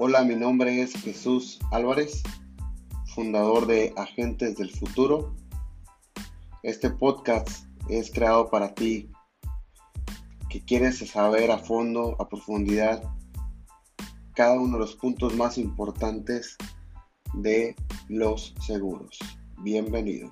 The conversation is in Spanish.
Hola, mi nombre es Jesús Álvarez, fundador de Agentes del Futuro. Este podcast es creado para ti que quieres saber a fondo, a profundidad, cada uno de los puntos más importantes de los seguros. Bienvenido.